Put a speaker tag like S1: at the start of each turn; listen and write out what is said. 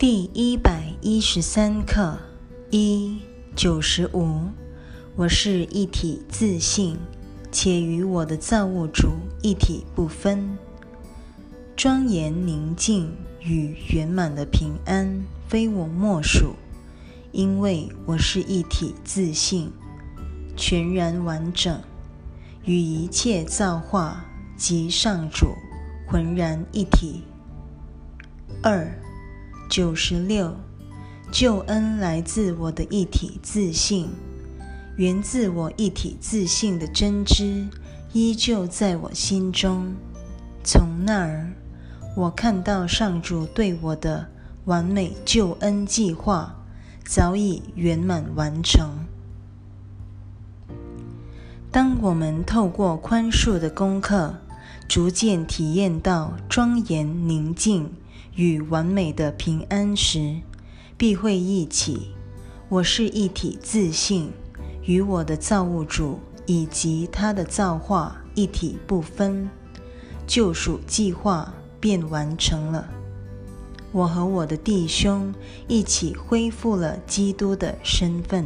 S1: 第一百一十三课一九十五，我是一体自信，且与我的造物主一体不分。庄严宁静与圆满的平安，非我莫属，因为我是一体自信，全然完整，与一切造化及上主浑然一体。二九十六，救恩来自我的一体自信，源自我一体自信的真知依旧在我心中。从那儿，我看到上主对我的完美救恩计划早已圆满完成。当我们透过宽恕的功课，逐渐体验到庄严宁静。与完美的平安时，必会忆起我是一体自信，与我的造物主以及他的造化一体不分，救赎计划便完成了。我和我的弟兄一起恢复了基督的身份。